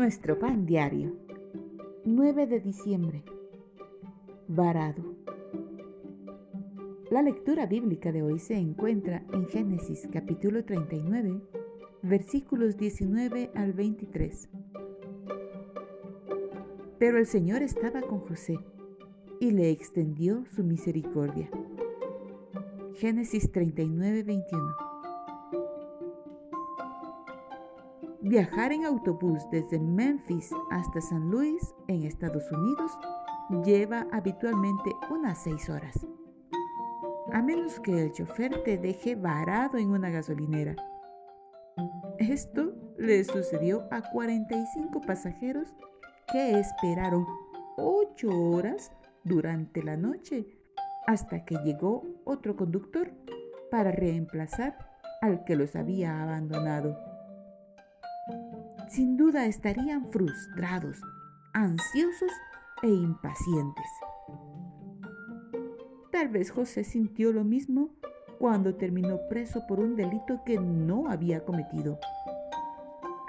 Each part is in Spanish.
Nuestro pan diario. 9 de diciembre. Varado. La lectura bíblica de hoy se encuentra en Génesis capítulo 39, versículos 19 al 23. Pero el Señor estaba con José y le extendió su misericordia. Génesis 39, 21. Viajar en autobús desde Memphis hasta San Luis, en Estados Unidos, lleva habitualmente unas seis horas. A menos que el chofer te deje varado en una gasolinera. Esto le sucedió a 45 pasajeros que esperaron ocho horas durante la noche hasta que llegó otro conductor para reemplazar al que los había abandonado sin duda estarían frustrados, ansiosos e impacientes. Tal vez José sintió lo mismo cuando terminó preso por un delito que no había cometido.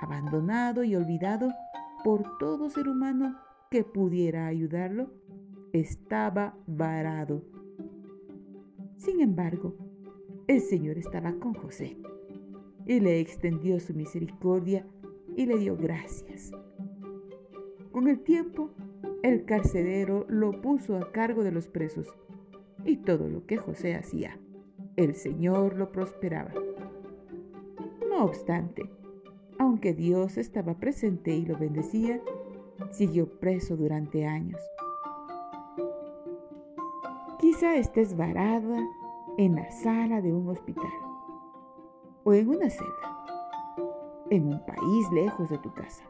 Abandonado y olvidado por todo ser humano que pudiera ayudarlo, estaba varado. Sin embargo, el Señor estaba con José y le extendió su misericordia y le dio gracias. Con el tiempo, el carcelero lo puso a cargo de los presos y todo lo que José hacía, el Señor lo prosperaba. No obstante, aunque Dios estaba presente y lo bendecía, siguió preso durante años. Quizá estés varada en la sala de un hospital o en una celda en un país lejos de tu casa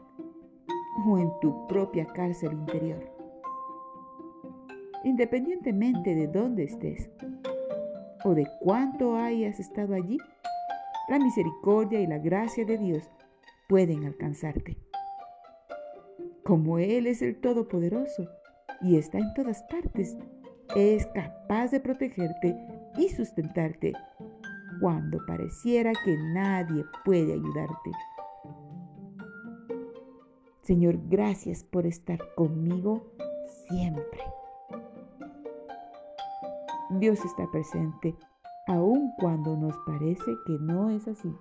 o en tu propia cárcel interior. Independientemente de dónde estés o de cuánto hayas estado allí, la misericordia y la gracia de Dios pueden alcanzarte. Como Él es el Todopoderoso y está en todas partes, es capaz de protegerte y sustentarte cuando pareciera que nadie puede ayudarte. Señor, gracias por estar conmigo siempre. Dios está presente aun cuando nos parece que no es así.